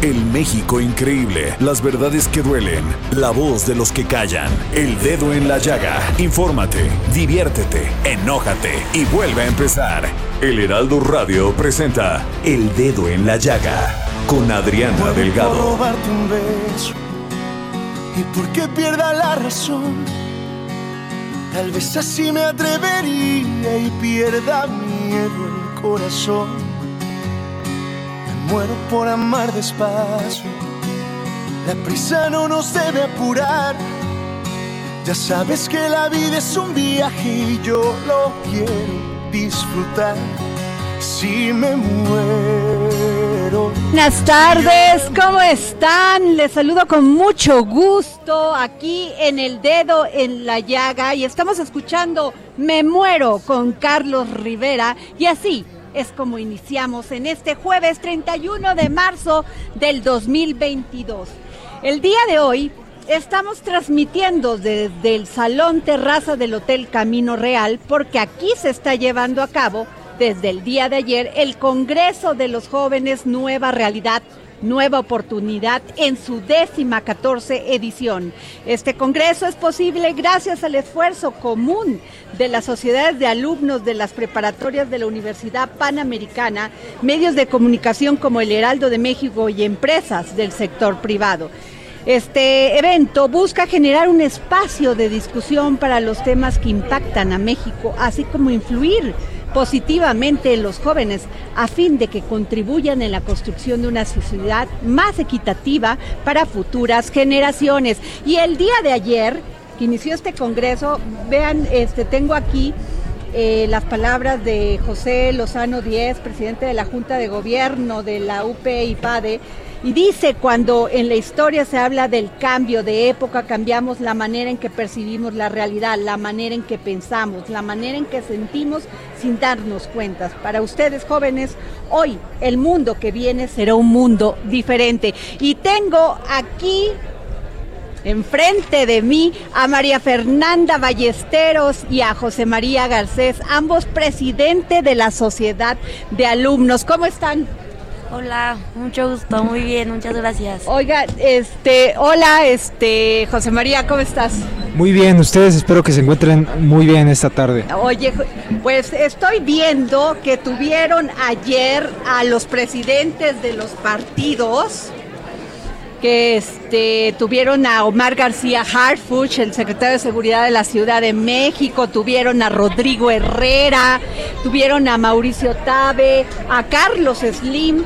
El México increíble, las verdades que duelen, la voz de los que callan, el dedo en la llaga. Infórmate, diviértete, enójate y vuelve a empezar. El Heraldo Radio presenta El Dedo en la Llaga con Adriana Delgado. robarte un beso y porque pierda la razón. Tal vez así me atrevería y pierda miedo el corazón. Muero por amar despacio. La prisa no nos debe apurar. Ya sabes que la vida es un viaje y yo lo quiero disfrutar. Si me muero. Buenas tardes, ¿cómo están? Les saludo con mucho gusto aquí en el dedo en la llaga y estamos escuchando Me muero con Carlos Rivera y así es como iniciamos en este jueves 31 de marzo del 2022. El día de hoy estamos transmitiendo desde el salón terraza del Hotel Camino Real porque aquí se está llevando a cabo desde el día de ayer el Congreso de los Jóvenes Nueva Realidad. Nueva oportunidad en su décima catorce edición. Este congreso es posible gracias al esfuerzo común de las sociedades de alumnos de las preparatorias de la Universidad Panamericana, medios de comunicación como el Heraldo de México y empresas del sector privado. Este evento busca generar un espacio de discusión para los temas que impactan a México, así como influir positivamente en los jóvenes a fin de que contribuyan en la construcción de una sociedad más equitativa para futuras generaciones. Y el día de ayer, que inició este congreso, vean, este tengo aquí eh, las palabras de José Lozano Díez, presidente de la Junta de Gobierno de la UP y PADE, y dice, cuando en la historia se habla del cambio de época, cambiamos la manera en que percibimos la realidad, la manera en que pensamos, la manera en que sentimos sin darnos cuentas. Para ustedes jóvenes, hoy el mundo que viene será un mundo diferente. Y tengo aquí enfrente de mí a María Fernanda Ballesteros y a José María Garcés, ambos presidente de la Sociedad de Alumnos. ¿Cómo están? Hola, mucho gusto, muy bien, muchas gracias. Oiga, este, hola, este, José María, ¿cómo estás? Muy bien, ustedes espero que se encuentren muy bien esta tarde. Oye, pues estoy viendo que tuvieron ayer a los presidentes de los partidos que este, tuvieron a Omar García Harfuch, el secretario de Seguridad de la Ciudad de México, tuvieron a Rodrigo Herrera, tuvieron a Mauricio Tabe, a Carlos Slim,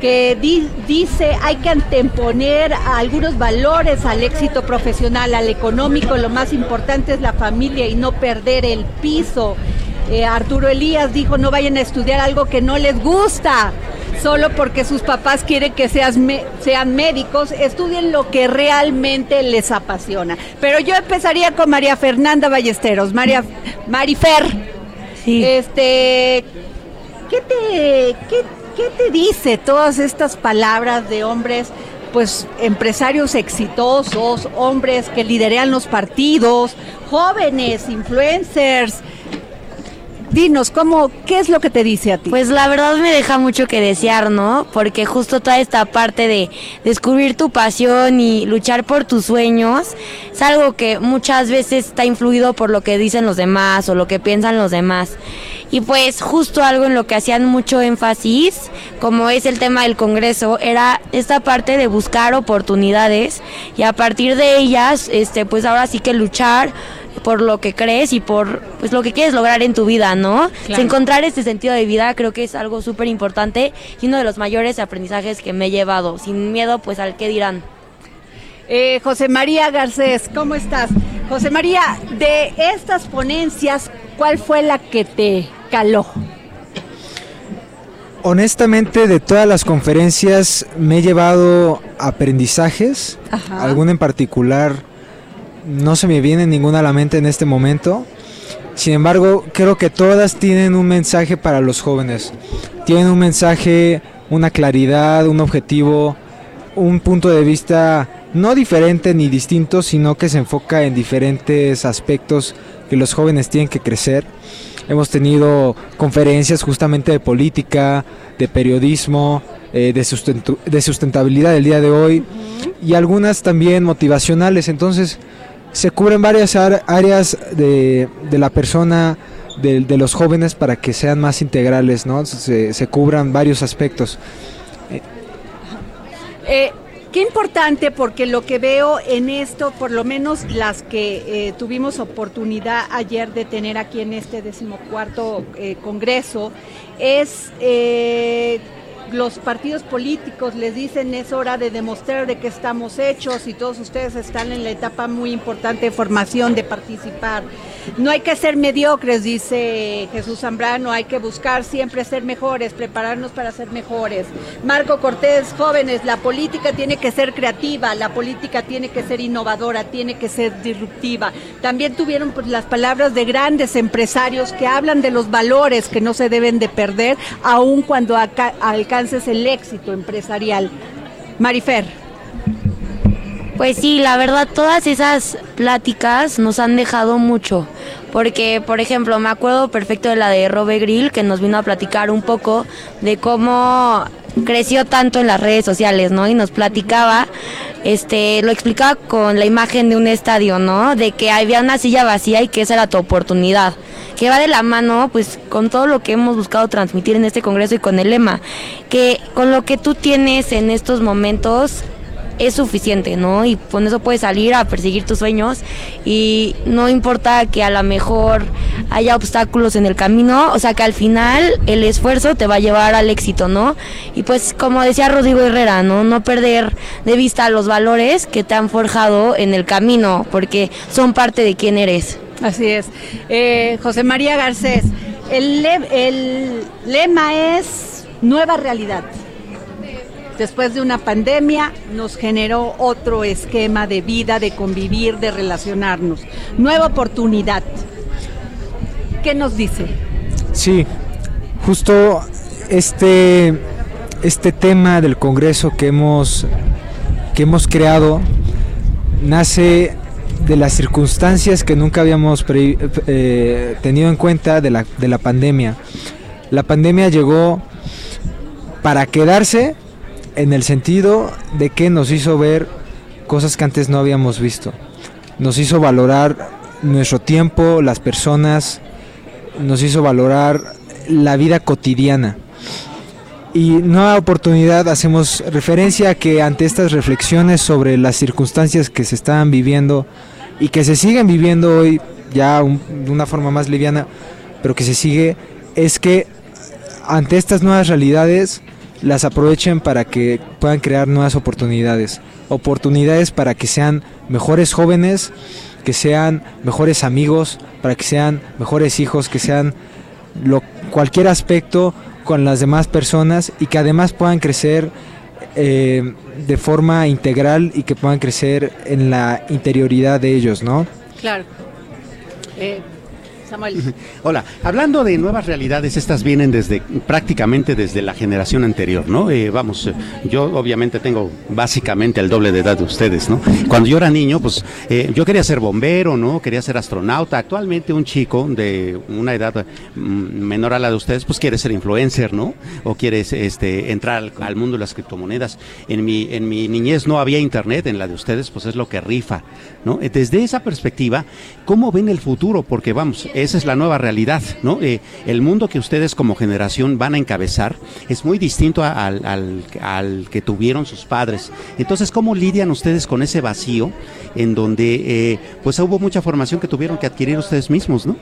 que di- dice hay que anteponer algunos valores al éxito profesional, al económico, lo más importante es la familia y no perder el piso. Eh, Arturo Elías dijo no vayan a estudiar algo que no les gusta, solo porque sus papás quieren que seas me- sean médicos, estudien lo que realmente les apasiona. Pero yo empezaría con María Fernanda Ballesteros, María Marifer. Sí. Este, ¿qué te, qué, qué te dice todas estas palabras de hombres, pues empresarios exitosos, hombres que lideran los partidos, jóvenes, influencers? Dinos, ¿cómo, ¿qué es lo que te dice a ti? Pues la verdad me deja mucho que desear, ¿no? Porque justo toda esta parte de descubrir tu pasión y luchar por tus sueños es algo que muchas veces está influido por lo que dicen los demás o lo que piensan los demás. Y pues justo algo en lo que hacían mucho énfasis, como es el tema del Congreso, era esta parte de buscar oportunidades y a partir de ellas, este, pues ahora sí que luchar por lo que crees y por pues lo que quieres lograr en tu vida, ¿no? Encontrar este sentido de vida creo que es algo súper importante y uno de los mayores aprendizajes que me he llevado, sin miedo pues al que dirán. Eh, José María Garcés, ¿cómo estás? José María, de estas ponencias, ¿cuál fue la que te caló? Honestamente, de todas las conferencias me he llevado aprendizajes, alguna en particular no se me viene ninguna a la mente en este momento. Sin embargo, creo que todas tienen un mensaje para los jóvenes. Tienen un mensaje, una claridad, un objetivo, un punto de vista no diferente ni distinto, sino que se enfoca en diferentes aspectos que los jóvenes tienen que crecer. Hemos tenido conferencias justamente de política, de periodismo, eh, de, de, sustentabilidad del día de hoy y algunas también motivacionales. Entonces, se cubren varias áreas de, la persona, de, los jóvenes para que sean más integrales, ¿no? Se, se cubran varios aspectos. Eh, qué importante porque lo que veo en esto, por lo menos las que eh, tuvimos oportunidad ayer de tener aquí en este decimocuarto eh, congreso, es los partidos políticos les dicen es hora de demostrar de qué estamos hechos y todos ustedes están en la etapa muy importante de formación, de participar. No hay que ser mediocres, dice Jesús Zambrano, hay que buscar siempre ser mejores, prepararnos para ser mejores. Marco Cortés, jóvenes, la política tiene que ser creativa, la política tiene que ser innovadora, tiene que ser disruptiva. También tuvieron pues, las palabras de grandes empresarios que hablan de los valores que no se deben de perder, aun cuando alcances el éxito empresarial. Marifer. Pues sí, la verdad todas esas pláticas nos han dejado mucho, porque por ejemplo me acuerdo perfecto de la de Robe Grill que nos vino a platicar un poco de cómo creció tanto en las redes sociales, ¿no? Y nos platicaba, este, lo explicaba con la imagen de un estadio, ¿no? De que había una silla vacía y que esa era tu oportunidad que va de la mano pues con todo lo que hemos buscado transmitir en este congreso y con el lema, que con lo que tú tienes en estos momentos es suficiente, ¿no? Y con eso puedes salir a perseguir tus sueños y no importa que a lo mejor haya obstáculos en el camino, o sea que al final el esfuerzo te va a llevar al éxito, ¿no? Y pues como decía Rodrigo Herrera, ¿no? No perder de vista los valores que te han forjado en el camino, porque son parte de quién eres. Así es. Eh, José María Garcés, el, el lema es nueva realidad después de una pandemia nos generó otro esquema de vida, de convivir, de relacionarnos. Nueva oportunidad. ¿Qué nos dice? Sí, justo este, este tema del Congreso que hemos, que hemos creado nace de las circunstancias que nunca habíamos eh, tenido en cuenta de la, de la pandemia. La pandemia llegó para quedarse en el sentido de que nos hizo ver cosas que antes no habíamos visto. Nos hizo valorar nuestro tiempo, las personas, nos hizo valorar la vida cotidiana. Y nueva oportunidad hacemos referencia a que ante estas reflexiones sobre las circunstancias que se estaban viviendo y que se siguen viviendo hoy ya de una forma más liviana, pero que se sigue, es que ante estas nuevas realidades las aprovechen para que puedan crear nuevas oportunidades. Oportunidades para que sean mejores jóvenes, que sean mejores amigos, para que sean mejores hijos, que sean lo, cualquier aspecto con las demás personas y que además puedan crecer eh, de forma integral y que puedan crecer en la interioridad de ellos, ¿no? Claro. Eh, Hola, hablando de nuevas realidades, estas vienen desde prácticamente desde la generación anterior, ¿no? Eh, vamos, eh, yo obviamente tengo básicamente el doble de edad de ustedes, ¿no? Cuando yo era niño, pues eh, yo quería ser bombero, ¿no? Quería ser astronauta. Actualmente un chico de una edad mm, menor a la de ustedes, pues quiere ser influencer, ¿no? O quiere este, entrar al, mundo de las criptomonedas. En mi, en mi niñez no había internet, en la de ustedes, pues es lo que rifa, ¿no? Desde esa perspectiva, ¿cómo ven el futuro? Porque vamos, esa es la nueva realidad, ¿no? Eh, el mundo que ustedes como generación van a encabezar es muy distinto al, al, que tuvieron sus padres. Entonces, ¿cómo lidian ustedes con ese vacío en donde eh, pues hubo mucha formación que tuvieron que adquirir ustedes mismos, ¿no?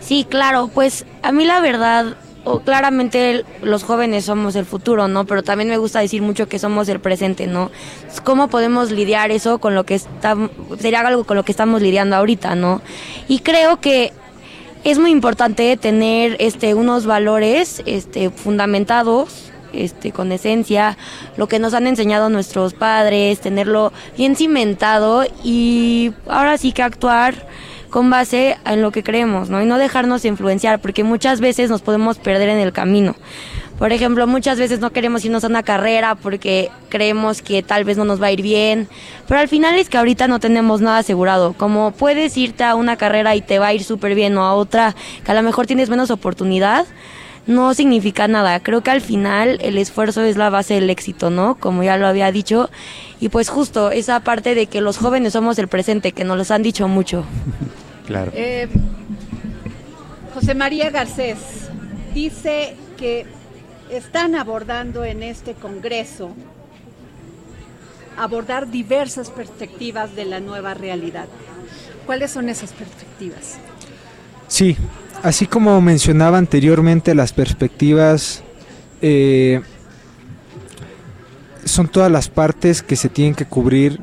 Sí, claro, pues a mí la verdad claramente los jóvenes somos el futuro, ¿no? Pero también me gusta decir mucho que somos el presente, ¿no? ¿Cómo podemos lidiar eso con lo que está, sería algo con lo que estamos lidiando ahorita, ¿no? Y creo que es muy importante tener este unos valores este fundamentados este con esencia, lo que nos han enseñado nuestros padres, tenerlo bien cimentado y ahora sí que actuar con base en lo que creemos, ¿no? Y no dejarnos influenciar, porque muchas veces nos podemos perder en el camino. Por ejemplo, muchas veces no queremos irnos a una carrera porque creemos que tal vez no nos va a ir bien, pero al final es que ahorita no tenemos nada asegurado. Como puedes irte a una carrera y te va a ir súper bien o a otra que a lo mejor tienes menos oportunidad, no significa nada. Creo que al final el esfuerzo es la base del éxito, ¿no? Como ya lo había dicho. Y pues justo esa parte de que los jóvenes somos el presente, que nos los han dicho mucho. Claro. Eh, José María Garcés dice que están abordando en este Congreso abordar diversas perspectivas de la nueva realidad. ¿Cuáles son esas perspectivas? Sí, así como mencionaba anteriormente, las perspectivas eh, son todas las partes que se tienen que cubrir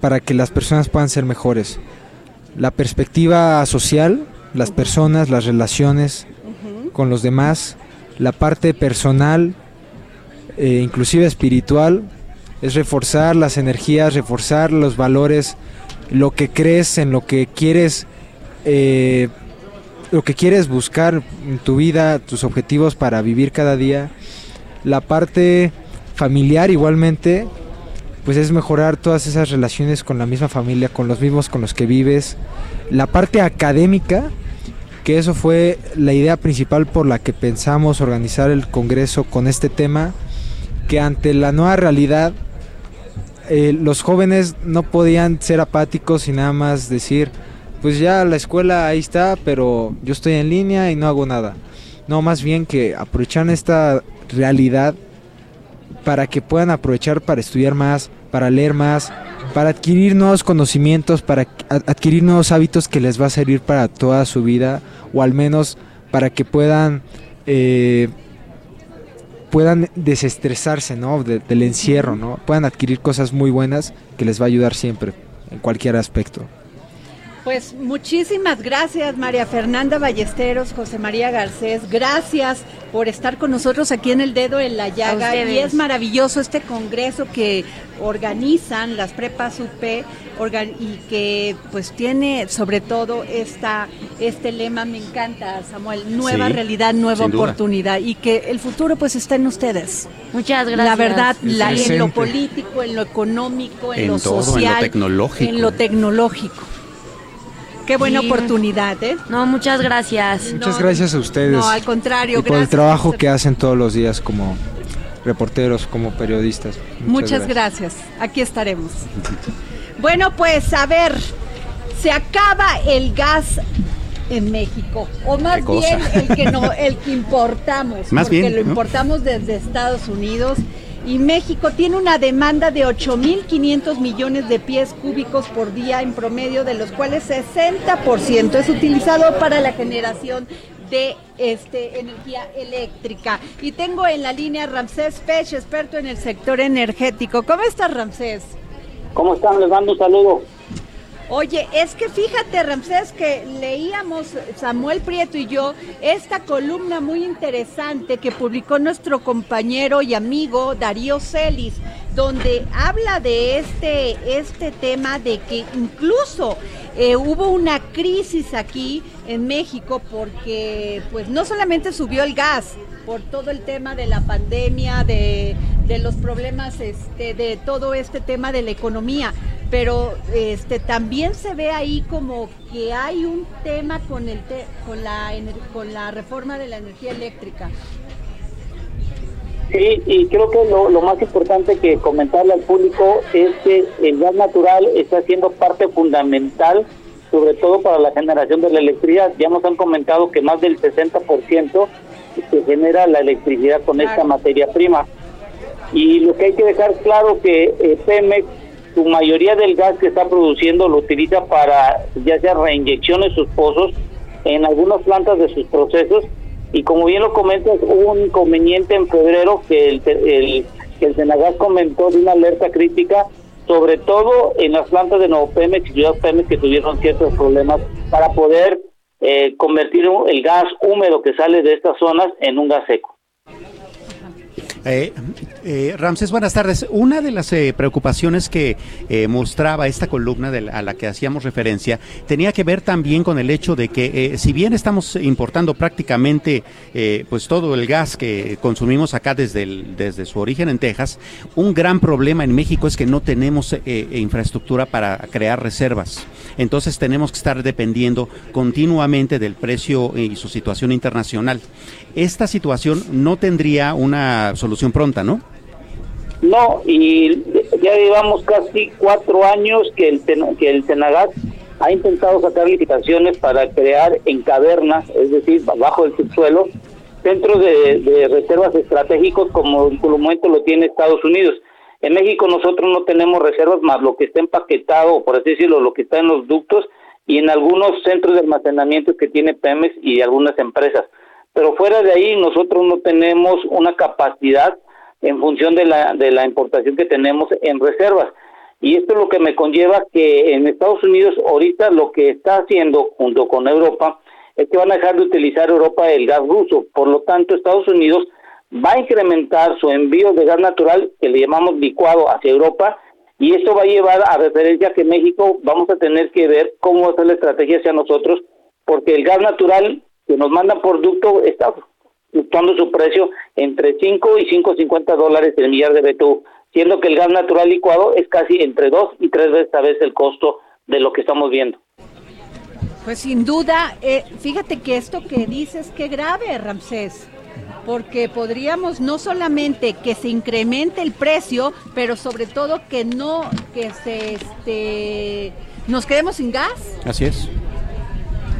para que las personas puedan ser mejores. La perspectiva social, las personas, las relaciones con los demás, la parte personal, eh, inclusive espiritual, es reforzar las energías, reforzar los valores, lo que crees, en lo que quieres, eh, lo que quieres buscar en tu vida, tus objetivos para vivir cada día. La parte familiar igualmente, pues es mejorar todas esas relaciones con la misma familia, con los mismos con los que vives. La parte académica, que eso fue la idea principal por la que pensamos organizar el Congreso con este tema, que ante la nueva realidad eh, los jóvenes no podían ser apáticos y nada más decir, pues ya la escuela ahí está, pero yo estoy en línea y no hago nada. No, más bien que aprovechan esta realidad para que puedan aprovechar para estudiar más, para leer más, para adquirir nuevos conocimientos, para adquirir nuevos hábitos que les va a servir para toda su vida o al menos para que puedan eh, puedan desestresarse ¿no? del encierro, ¿no? puedan adquirir cosas muy buenas que les va a ayudar siempre en cualquier aspecto. Pues muchísimas gracias María Fernanda Ballesteros, José María Garcés, gracias por estar con nosotros aquí en el dedo en la llaga. Y es maravilloso este congreso que organizan las prepas UP y que pues tiene sobre todo esta este lema me encanta Samuel nueva realidad nueva oportunidad y que el futuro pues está en ustedes. Muchas gracias. la verdad en lo político en lo económico en, lo social tecnológico en lo tecnológico Qué buena oportunidad, ¿eh? No, muchas gracias. Muchas gracias a ustedes. No, al contrario, y por el trabajo que hacen todos los días como reporteros, como periodistas. Muchas, gracias. Aquí estaremos. bueno, pues a ver, se acaba el gas en México o más bien el que no el que importamos más porque bien, lo importamos desde Estados Unidos y México tiene una demanda de 8.500 millones de pies cúbicos por día en promedio, de los cuales 60% es utilizado para la generación de este, energía eléctrica. Y tengo en la línea Ramsés Pech, experto en el sector energético. ¿Cómo estás, Ramsés? ¿Cómo están? Les mando un saludo. Oye, es que fíjate, Ramsés, que leíamos Samuel Prieto y yo esta columna muy interesante que publicó nuestro compañero y amigo Darío Celis, donde habla de este, este tema de que incluso eh, hubo una crisis aquí en México porque pues no solamente subió el gas por todo el tema de la pandemia, de, de los problemas, este, de todo este tema de la economía, pero este también se ve ahí como que hay un tema con el con la con la reforma de la energía eléctrica. Sí, y creo que lo, lo más importante que comentarle al público es que el gas natural está siendo parte fundamental sobre todo para la generación de la electricidad. Ya nos han comentado que más del 60% se genera la electricidad con esta materia prima. Y lo que hay que dejar claro que eh, Pemex, su mayoría del gas que está produciendo lo utiliza para ya sea reinyección en sus pozos, en algunas plantas de sus procesos. Y como bien lo comentas, hubo un inconveniente en febrero que el, el, que el Senagas comentó de una alerta crítica sobre todo en las plantas de Nuevo Pemex y Ciudad Pemex que tuvieron ciertos problemas para poder eh, convertir el gas húmedo que sale de estas zonas en un gas seco. Eh, eh, Ramses, buenas tardes. Una de las eh, preocupaciones que eh, mostraba esta columna a la que hacíamos referencia tenía que ver también con el hecho de que si bien estamos importando prácticamente pues todo el gas que consumimos acá desde, desde su origen en Texas, un gran problema en México es que no tenemos infraestructura para crear reservas. Entonces tenemos que estar dependiendo continuamente del precio y su situación internacional. Esta situación no tendría una solución pronta, ¿no? No, y ya llevamos casi cuatro años que el, que el ha intentado sacar licitaciones para crear en cavernas, es decir, bajo el subsuelo, centros de, reservas estratégicos como en momento lo tiene Estados Unidos. En México nosotros no tenemos reservas más lo que está empaquetado, por así decirlo, lo que está en los ductos y en algunos centros de almacenamiento que tiene Pemex y algunas empresas. Pero fuera de ahí nosotros no tenemos una capacidad en función de la, de la importación que tenemos en reservas. Y esto es lo que me conlleva que en Estados Unidos ahorita lo que está haciendo junto con Europa es que van a dejar de utilizar Europa el gas ruso. Por lo tanto, Estados Unidos va a incrementar su envío de gas natural, que le llamamos licuado, hacia Europa, y esto va a llevar a referencia que México vamos a tener que ver cómo va a ser la estrategia hacia nosotros, porque el gas natural que nos mandan por ducto está fluctuando su precio entre 5 y 5.50 dólares el millar de BTU, siendo que el gas natural licuado es casi entre 2 y 3 veces a veces el costo de lo que estamos viendo. Pues sin duda, eh, fíjate que esto que dices, qué grave, Ramsés, porque podríamos no solamente que se incremente el precio, pero sobre todo que no, que se, este, nos quedemos sin gas. Así es.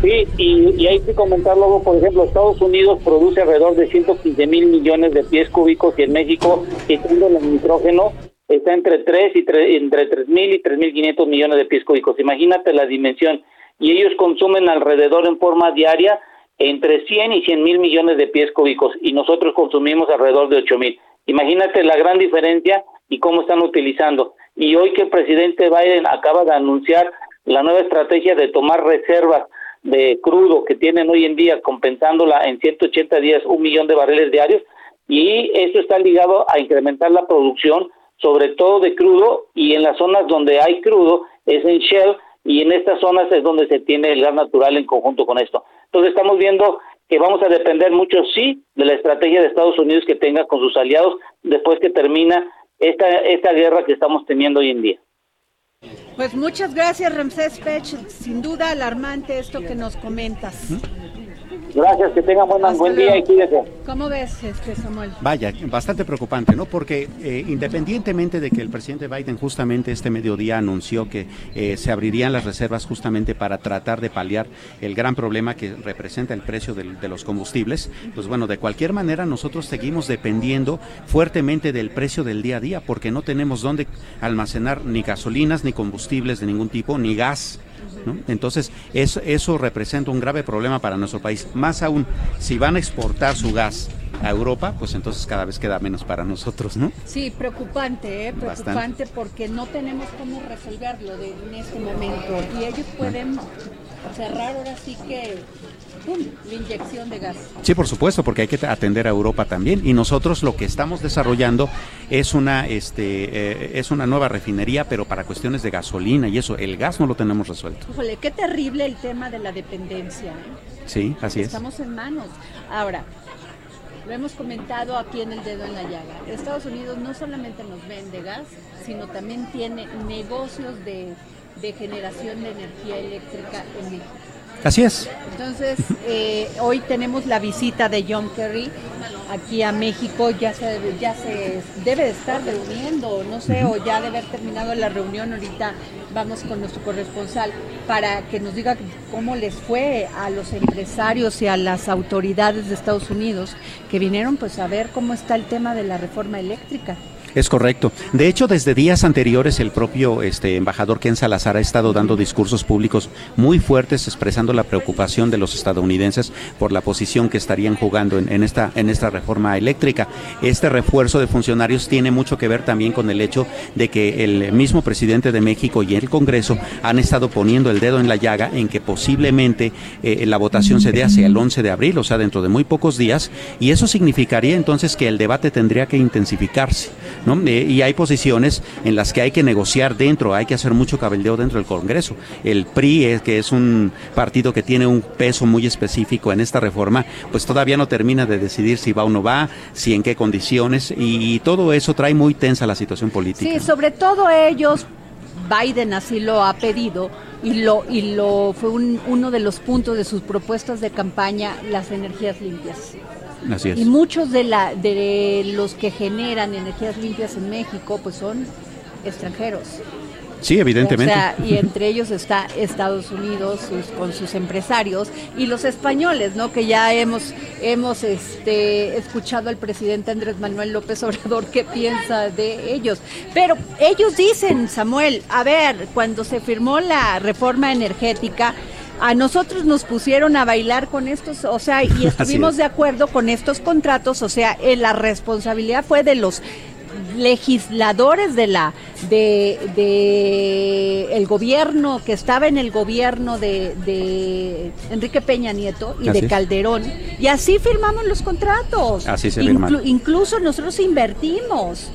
Sí, y, hay que comentar luego, por ejemplo, Estados Unidos produce alrededor de 115 mil millones de pies cúbicos y en México, quitando el nitrógeno, está entre 3 y entre 3 mil y 3 mil 500 millones de pies cúbicos. Imagínate la dimensión. Y ellos consumen alrededor en forma diaria entre 100 y 100 mil millones de pies cúbicos y nosotros consumimos alrededor de 8 mil. Imagínate la gran diferencia y cómo están utilizando. Y hoy que el presidente Biden acaba de anunciar la nueva estrategia de tomar reservas de crudo que tienen hoy en día, compensándola en 180 días un millón de barriles diarios, y eso está ligado a incrementar la producción, sobre todo de crudo, y en las zonas donde hay crudo es en Shell, y en estas zonas es donde se tiene el gas natural en conjunto con esto. Entonces estamos viendo que vamos a depender mucho, sí, de la estrategia de Estados Unidos que tenga con sus aliados después que termina esta, esta guerra que estamos teniendo hoy en día. Pues muchas gracias, Ramsés Pech. Sin duda alarmante esto que nos comentas. Gracias, que tengan buen día y cuídense. ¿Cómo ves, este, Samuel? Vaya, bastante preocupante, ¿no? Porque eh, independientemente de que el presidente Biden justamente este mediodía anunció que eh, se abrirían las reservas justamente para tratar de paliar el gran problema que representa el precio de los combustibles, pues bueno, de cualquier manera nosotros seguimos dependiendo fuertemente del precio del día a día porque no tenemos dónde almacenar ni gasolinas, ni combustibles de ningún tipo, ni gas. Entonces, eso, eso representa un grave problema para nuestro país. Más aún, si van a exportar su gas a Europa, pues entonces cada vez queda menos para nosotros, ¿no? Sí, preocupante, ¿eh? preocupante porque no tenemos cómo resolverlo en este momento y ellos pueden cerrar ahora sí que la inyección de gas. Sí, por supuesto, porque hay que atender a Europa también. Y nosotros lo que estamos desarrollando es una, este, eh, es una nueva refinería, pero para cuestiones de gasolina y eso, el gas no lo tenemos resuelto. Híjole, qué terrible el tema de la dependencia. ¿eh? Sí, así es. Estamos en manos. Ahora, lo hemos comentado aquí en el dedo en la llaga. Estados Unidos no solamente nos vende gas, sino también tiene negocios de, de generación de energía eléctrica en México. Así es. Entonces, eh, hoy tenemos la visita de John Kerry aquí a México, ya se, ya se debe de estar reuniendo, no sé, o ya debe haber terminado la reunión. Ahorita vamos con nuestro corresponsal para que nos diga cómo les fue a los empresarios y a las autoridades de Estados Unidos que vinieron pues a ver cómo está el tema de la reforma eléctrica. Es correcto. De hecho, desde días anteriores el propio este, embajador Ken Salazar ha estado dando discursos públicos muy fuertes expresando la preocupación de los estadounidenses por la posición que estarían jugando en, esta, en esta reforma eléctrica. Este refuerzo de funcionarios tiene mucho que ver también con el hecho de que el mismo presidente de México y el Congreso han estado poniendo el dedo en la llaga en que posiblemente eh, la votación se dé hacia el 11 de abril, o sea, dentro de muy pocos días, y eso significaría entonces que el debate tendría que intensificarse. Eh, y hay posiciones en las que hay que negociar dentro, hay que hacer mucho cabildeo dentro del Congreso. El PRI, es, que es un partido que tiene un peso muy específico en esta reforma, pues todavía no termina de decidir si va o no va, si en qué condiciones, y, todo eso trae muy tensa la situación política. Sí, sobre todo ellos, Biden así lo ha pedido y lo y lo fue uno de los puntos de sus propuestas de campaña las energías limpias. Y muchos de, la, de los que generan energías limpias en México pues son extranjeros. Sí, evidentemente. y entre ellos está Estados Unidos con sus empresarios y los españoles, ¿no? Que ya hemos hemos este escuchado al presidente Andrés Manuel López Obrador qué piensa de ellos. Pero ellos dicen, Samuel, a ver, cuando se firmó la reforma energética, a nosotros nos pusieron a bailar con estos, o sea, y estuvimos de acuerdo con estos contratos, o sea, eh, la responsabilidad fue de los legisladores de la de, de, el gobierno que estaba en el gobierno de, de Enrique Peña Nieto y de Calderón y así firmamos los contratos. Así se incluso nosotros invertimos.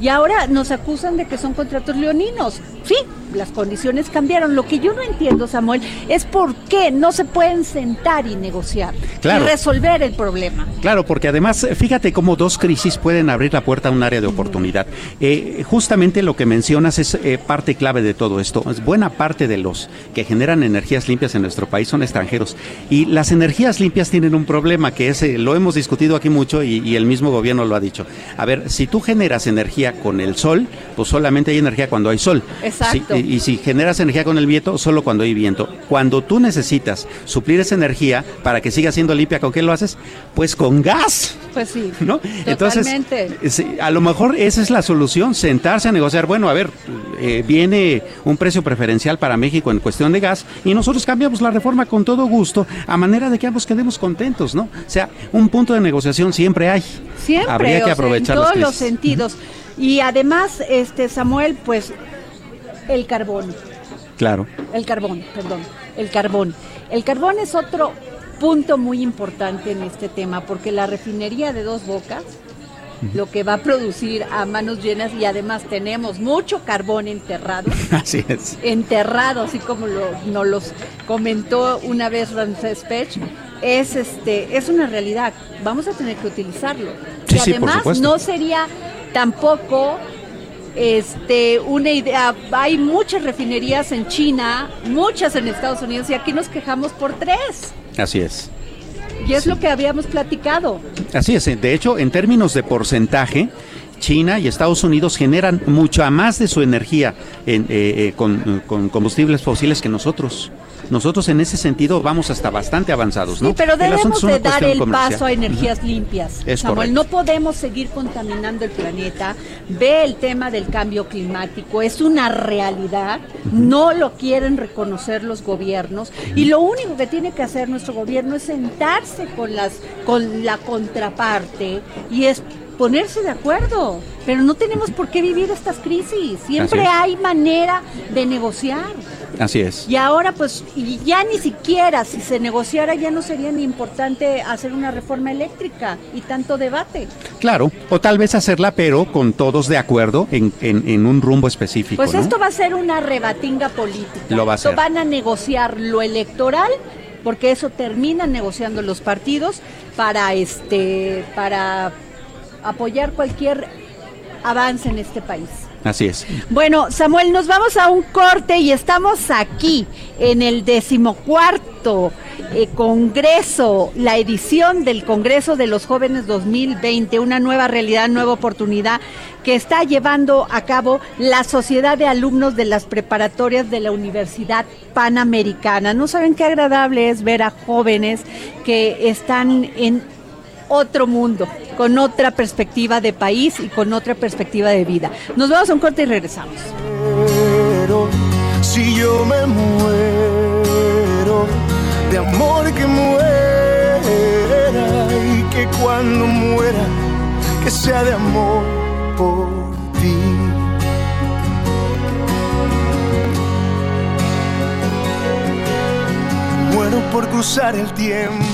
Y ahora nos acusan de que son contratos leoninos. Sí, las condiciones cambiaron. Lo que yo no entiendo, Samuel, es por qué no se pueden sentar y negociar y resolver el problema. Claro, porque además, fíjate cómo dos crisis pueden abrir la puerta a un área de oportunidad. Eh, justamente lo que mencionas es eh, parte clave de todo esto. Es buena parte de los que generan energías limpias en nuestro país son extranjeros. Y las energías limpias tienen un problema que es, eh, lo hemos discutido aquí mucho y, y el mismo gobierno lo ha dicho. A ver, si tú generas energía con el sol, pues solamente hay energía cuando hay sol. Exacto. Y, si generas energía con el viento, solo cuando hay viento. Cuando tú necesitas suplir esa energía para que siga siendo limpia, ¿con qué lo haces? Pues con gas. Pues sí. ¿No? Entonces, a lo mejor esa es la solución, sentarse a negociar. Bueno, a ver, eh, viene un precio preferencial para México en cuestión de gas y nosotros cambiamos la reforma con todo gusto a manera de que ambos quedemos contentos, ¿no? O sea, un punto de negociación siempre hay. Siempre. Habría que aprovechar en todos los sentidos. Y además, este Samuel, pues el carbón. Claro. El carbón, perdón, el carbón. El carbón es otro punto muy importante en este tema porque la refinería de dos bocas lo que va a producir a manos llenas y además tenemos mucho carbón enterrado. Así es. Enterrado, así como lo, nos los comentó una vez Ramsés Pech, es este es una realidad. Vamos a tener que utilizarlo. y además no sería tampoco este una idea hay muchas refinerías en China muchas en Estados Unidos y aquí nos quejamos por tres. Así es. Y es lo que habíamos platicado. Así es de hecho en términos de porcentaje China y Estados Unidos generan mucha más de su energía en, eh, eh, con, con combustibles fósiles que nosotros. Nosotros en ese sentido vamos hasta bastante avanzados, ¿no? Sí, pero debemos de dar el paso a energías limpias. Samuel, no podemos seguir contaminando el planeta. Ve el tema del cambio climático, es una realidad. No lo quieren reconocer los gobiernos y lo único que tiene que hacer nuestro gobierno es sentarse con las con la contraparte y es ponerse de acuerdo, pero no tenemos por qué vivir estas crisis. Siempre hay manera de negociar. Así es. Y ahora pues ya ni siquiera si se negociara ya no sería ni importante hacer una reforma eléctrica y tanto debate. Claro, o tal vez hacerla pero con todos de acuerdo en, en, un rumbo específico. Pues esto va a ser una rebatinga política. Lo va a ser. van a negociar lo electoral porque eso terminan negociando los partidos para este para apoyar cualquier avance en este país. Así es. Bueno, Samuel, nos vamos a un corte y estamos aquí en el decimocuarto eh, Congreso, la edición del Congreso de los Jóvenes 2020, una nueva realidad, nueva oportunidad que está llevando a cabo la Sociedad de Alumnos de las Preparatorias de la Universidad Panamericana. No saben qué agradable es ver a jóvenes que están en otro mundo, con otra perspectiva de país y con otra perspectiva de vida. Nos vamos a un corte y regresamos. Si yo me muero de amor que muera y que cuando muera que sea de amor por ti. Muero por cruzar el tiempo.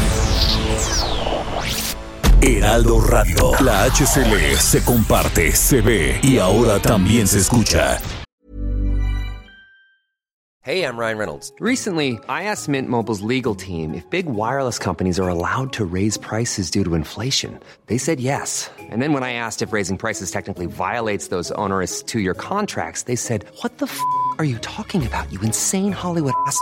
Heraldo Radio. La HCL se comparte, se ve y ahora también se escucha. Hey, I'm Ryan Reynolds. Recently, I asked Mint Mobile's legal team if big wireless companies are allowed to raise prices due to inflation. They said yes. And then when I asked if raising prices technically violates those onerous two year contracts, they said, What the f are you talking about, you insane Hollywood ass?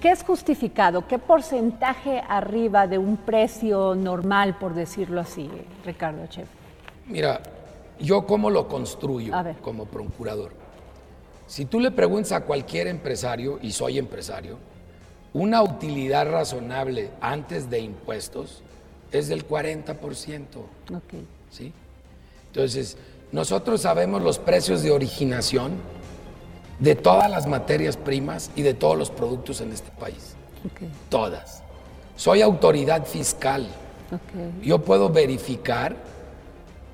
¿Qué es justificado? ¿Qué porcentaje arriba de un precio normal, por decirlo así, Ricardo Chef? Mira, yo cómo lo construyo como procurador. Si tú le preguntas a cualquier empresario, y soy empresario, una utilidad razonable antes de impuestos es del 40%. Ok. ¿sí? Entonces, nosotros sabemos los precios de originación de todas las materias primas y de todos los productos en este país. Todas. Soy autoridad fiscal. Yo puedo verificar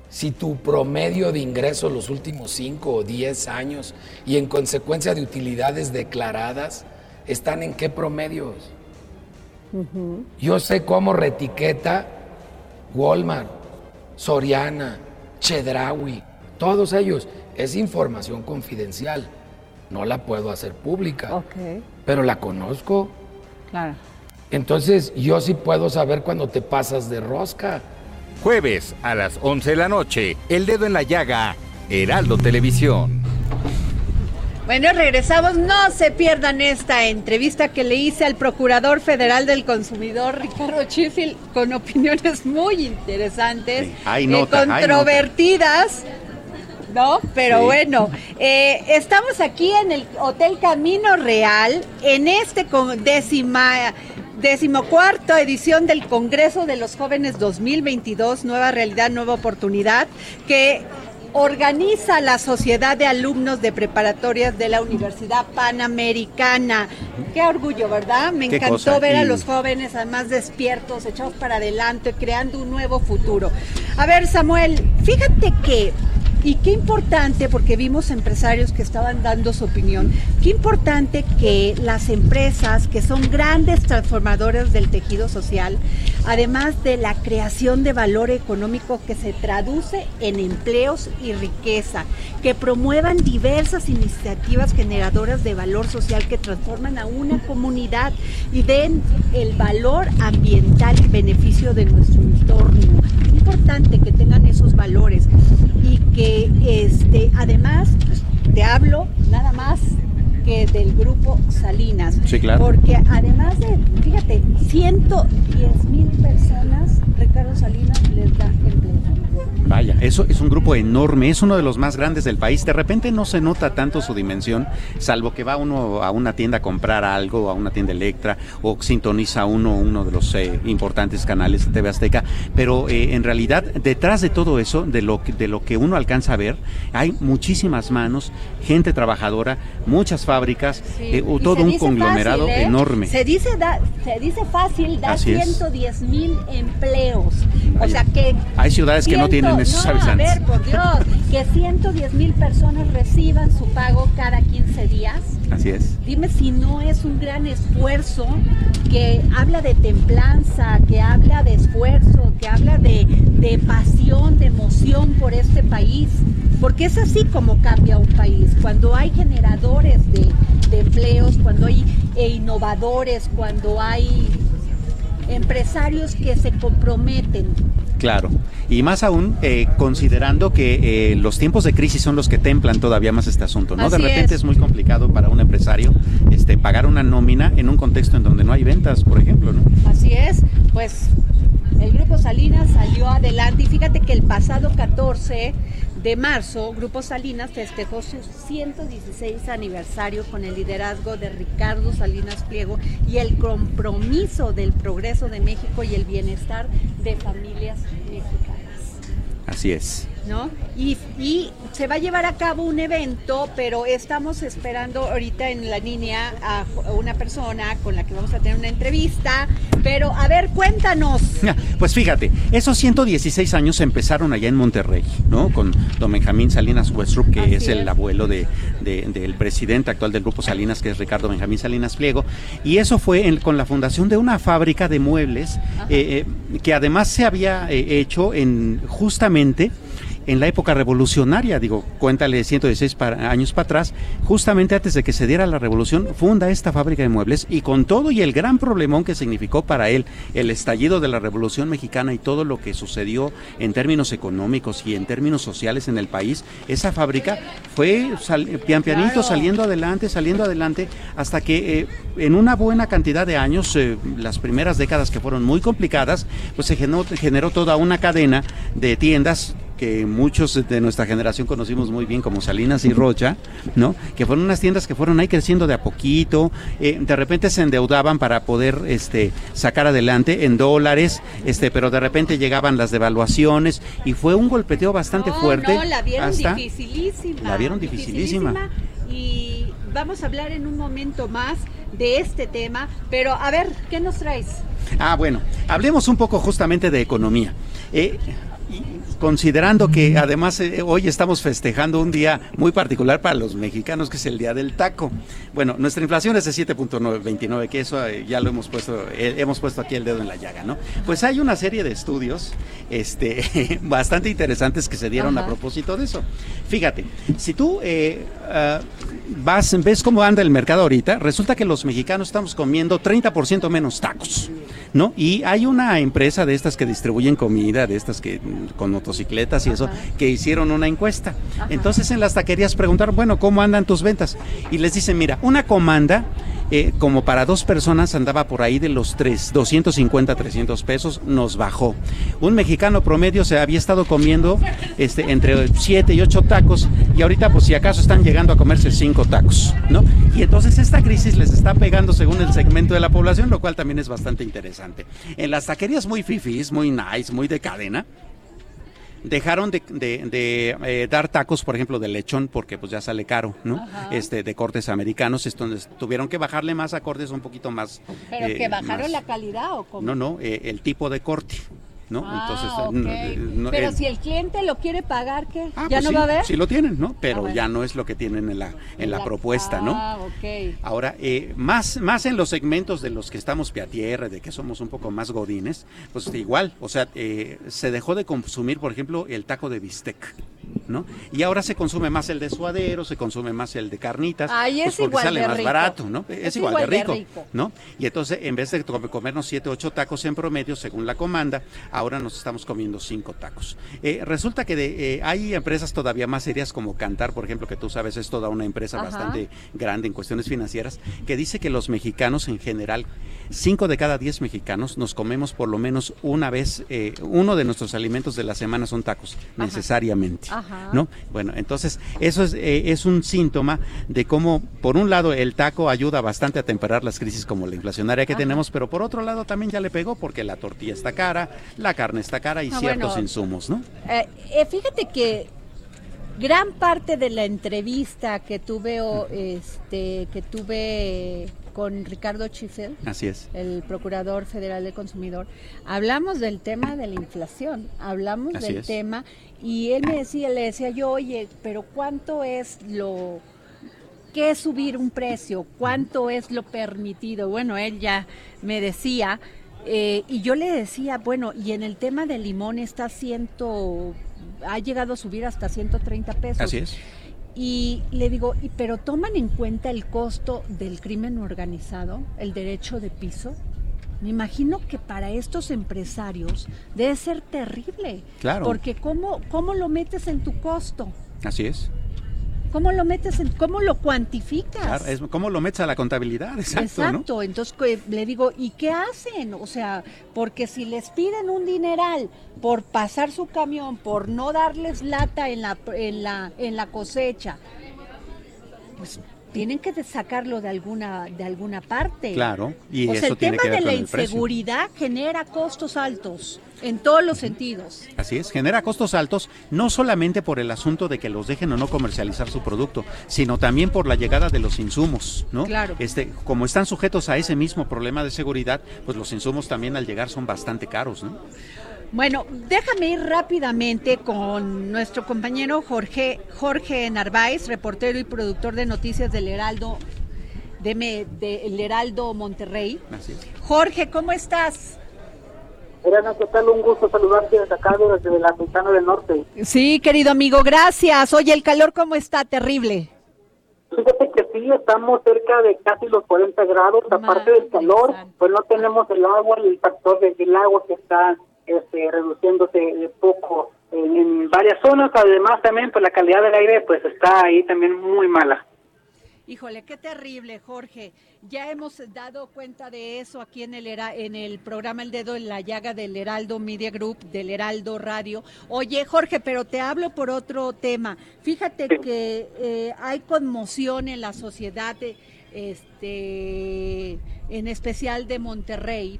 si tu promedio de ingresos los últimos 5 o 10 años y en consecuencia de utilidades declaradas están en qué promedios. Yo sé cómo retiqueta Walmart, Soriana, Chedraui, todos ellos. Es información confidencial. No la puedo hacer pública, Ok, pero la conozco. claro. Entonces yo sí puedo saber cuando te pasas de rosca. Jueves a las 11 de la noche, El Dedo en la Llaga, Heraldo Televisión. Bueno, regresamos. No se pierdan esta entrevista que le hice al Procurador Federal del Consumidor, Ricardo Sheffield, con opiniones muy interesantes, Sí, hay eh, hay controvertidas. ¿No? Pero Sí. bueno, eh, estamos aquí en el Hotel Camino Real, en este con- décima, decimocuarta edición del Congreso de los Jóvenes 2022, Nueva Realidad, Nueva Oportunidad, que organiza la Sociedad de Alumnos de Preparatorias de la Universidad Panamericana. Qué orgullo, ¿verdad? Me Qué encantó cosa, ver a los jóvenes además despiertos, echados para adelante, creando un nuevo futuro. A ver, Samuel, fíjate que Y qué importante, porque vimos empresarios que estaban dando su opinión, qué importante que las empresas, que son grandes transformadoras del tejido social, además de la creación de valor económico que se traduce en empleos y riqueza, que promuevan diversas iniciativas generadoras de valor social que transforman a una comunidad y den el valor ambiental y beneficio de nuestro entorno. Es importante que tengan esos valores y que este, además pues, te hablo nada más que del grupo Salinas. Sí, claro. Porque además de, fíjate, 110 mil personas, Ricardo Salinas les da empleo. Vaya, eso es un grupo enorme, es uno de los más grandes del país. De repente no se nota tanto su dimensión, salvo que va uno a una tienda a comprar algo, a una tienda Electra, o sintoniza uno uno de los eh, importantes canales de TV Azteca. Pero eh, en realidad, detrás de todo eso, de lo, que, de lo que uno alcanza a ver, hay muchísimas manos, gente trabajadora, muchas fábricas, eh, todo un conglomerado fácil, ¿eh? enorme. Se dice, da- se dice fácil, da Así es. 110 mil empleos. O sea que... hay ciudades que no tienen esos no. A ver, por Dios, que 110 mil personas reciban su pago cada 15 días. Así es. Dime si no es un gran esfuerzo que habla de templanza, que habla de esfuerzo, que habla de, de pasión, de emoción por este país. Porque es así como cambia un país. Cuando hay generadores de, de empleos, cuando hay eh, innovadores, cuando hay empresarios que se comprometen. Claro, y más aún eh, considerando que eh, los tiempos de crisis son los que templan todavía más este asunto, ¿no? de repente es. es. muy complicado para un empresario este, pagar una nómina en un contexto en donde no hay ventas, por ejemplo, ¿no? Así es, pues el Grupo Salinas salió adelante y fíjate que el pasado 14 de marzo, Grupo Salinas festejó su 116 aniversario con el liderazgo de Ricardo Salinas Pliego y el compromiso del progreso de México y el bienestar de familias mexicanas. Así es. ¿No? Y, y se va a llevar a cabo un evento, pero estamos esperando ahorita en la línea a una persona con la que vamos a tener una entrevista. Pero, a ver, cuéntanos. Pues fíjate, esos 116 años empezaron allá en Monterrey, ¿no? Con don Benjamín Salinas Westbrook, que Así es el es. abuelo de, de- del presidente actual del Grupo Salinas, que es Ricardo Benjamín Salinas Pliego. Y eso fue en- con la fundación de una fábrica de muebles eh, eh, que además se había eh, hecho en justamente en la época revolucionaria, digo, cuéntale 116 para- años para atrás, justamente antes de que se diera la revolución, funda esta fábrica de muebles y con todo y el gran problemón que significó para él el estallido de la revolución mexicana y todo lo que sucedió en términos económicos y en términos sociales en el país, esa fábrica fue sal- pian pianito Claro. saliendo adelante, saliendo adelante, hasta que eh, en una buena cantidad de años, eh, las primeras décadas que fueron muy complicadas, pues se generó, generó toda una cadena de tiendas que muchos de nuestra generación conocimos muy bien como Salinas y Rocha, ¿no? Que fueron unas tiendas que fueron ahí creciendo de a poquito, eh, de repente se endeudaban para poder este, sacar adelante en dólares, este, pero de repente llegaban las devaluaciones y fue un golpeteo bastante No, fuerte. No, la vieron hasta- dificilísima. La vieron dificilísima. Y vamos a hablar en un momento más de este tema. Pero, a ver, ¿qué nos traes? Ah, bueno, hablemos un poco justamente de economía. Eh, considerando que además eh, hoy estamos festejando un día muy particular para los mexicanos, que es el Día del Taco. Bueno, nuestra inflación es de 7.29, que eso eh, ya lo hemos puesto, eh, hemos puesto aquí el dedo en la llaga, ¿no? Pues hay una serie de estudios este, bastante interesantes que se dieron a propósito de eso. Fíjate, si tú ah, vas, ves cómo anda el mercado ahorita, resulta que los mexicanos estamos comiendo 30% menos tacos, ¿no? Y hay una empresa de estas que distribuyen comida, de estas que mm, con motocicletas y eso, que hicieron una encuesta. Entonces en las taquerías preguntaron, bueno, ¿cómo andan tus ventas? Y les dicen, mira, una comanda eh, como para dos personas andaba por ahí de los tres, 250, 300 pesos, nos bajó. Un mexicano promedio se había estado comiendo este, entre 7 y 8 tacos y ahorita pues si acaso están llegando a comerse 5 tacos, ¿no? Y entonces esta crisis les está pegando según el segmento de la población, lo cual también es bastante interesante. En las taquerías muy fifís, muy nice, muy de cadena, dejaron de, de- de, eh, dar tacos, por ejemplo, de lechón, porque pues ya sale caro, ¿no? Ajá. Este, de cortes americanos, entonces tuvieron que bajarle más a cortes un poquito más. ¿Pero eh, que bajaron más- la calidad o cómo? No, no, eh, el tipo de corte. ¿No? Ah, Entonces, no, eh, Pero eh, si el cliente lo quiere pagar, ¿qué? ah, ¿Ya pues no sí, va a haber? Sí lo tienen, ¿no? Pero Ah, bueno. ya no es lo que tienen en la, en la, propuesta, ¿no? Ah, ok. Ahora, eh, más, más en los segmentos de los que estamos tierra, de que somos un poco más godines, pues igual, o sea, eh, se dejó de consumir, por ejemplo, el taco de bistec, ¿no? Y ahora se consume más el de suadero, se consume más el de carnitas, Ay, pues es porque igual sale de más rico. barato, ¿no? Es, Es igual, igual de de rico. ¿no? Y entonces, en vez de comernos siete, ocho tacos en promedio, según la comanda, ahora nos estamos comiendo cinco tacos. Eh, resulta que de, eh, hay empresas todavía más serias como Cantar, por ejemplo, que tú sabes es toda una empresa Ajá. bastante grande en cuestiones financieras, que dice que los mexicanos en general, cinco de cada diez mexicanos nos comemos por lo menos una vez, eh, uno de nuestros alimentos de la semana son tacos, necesariamente. Ajá. ¿no? Bueno, entonces eso es, eh, es un síntoma de cómo, por un lado, el taco ayuda bastante a temperar las crisis como la inflacionaria que Ajá. tenemos, pero por otro lado también ya le pegó porque la tortilla está cara, la carne está cara y Ah, ciertos bueno. insumos, ¿no? Eh, eh, fíjate que gran parte de la entrevista que tuve, o, este, que tuve con Ricardo Chifel, Así es. el Procurador Federal del Consumidor, hablamos del tema de la inflación, hablamos Así del es. tema y él me decía, le decía yo, oye, pero ¿cuánto es lo qué es subir un precio? ¿Cuánto es lo permitido? Bueno, él ya me decía eh, y yo le decía, bueno, y en el tema del limón está ciento, ha llegado a subir hasta 130 pesos. Así es. Y le digo, ¿y pero toman en cuenta el costo del crimen organizado, el derecho de piso? Me imagino que para estos empresarios debe ser terrible. Claro. Porque ¿cómo, cómo lo metes en tu costo? Así es. ¿Cómo lo metes en, cómo lo cuantificas? Claro, es ¿Cómo lo metes a la contabilidad? Exacto, ¿no? Exacto, entonces que- le digo, ¿y qué hacen? O sea, porque si les piden un dineral por pasar su camión, por no darles lata en la, en la, en la cosecha, pues tienen que sacarlo de alguna, de alguna parte. Claro, y o sea, eso el tiene tema que ver de la con inseguridad genera costos altos en todos los sentidos. Así es, genera costos altos no solamente por el asunto de que los dejen o no comercializar su producto, sino también por la llegada de los insumos, ¿no? Claro. Este, como están sujetos a ese mismo problema de seguridad, pues los insumos también al llegar son bastante caros, ¿no? Bueno, déjame ir rápidamente con nuestro compañero Jorge, Jorge Narváez, reportero y productor de noticias del Heraldo, de, Me- de El Heraldo Monterrey. Jorge, ¿cómo estás? Adriana, ¿qué tal? Un gusto saludarte desde acá, desde la Sultana del Norte. Sí, querido amigo, gracias. Oye, ¿el calor cómo está? Terrible. Fíjate que sí, estamos cerca de casi los 40 grados, aparte del calor, pues no tenemos el agua y el factor de- del agua que está este, reduciéndose de poco en, en varias zonas, además también pues la calidad del aire pues está ahí también muy mala. Híjole, qué terrible, Jorge. Ya hemos dado cuenta de eso aquí en el en el programa El Dedo en la Llaga del Heraldo Media Group, del Heraldo Radio. Oye, Jorge, pero te hablo por otro tema. Fíjate que eh, hay conmoción en la sociedad, eh, este, en especial de Monterrey,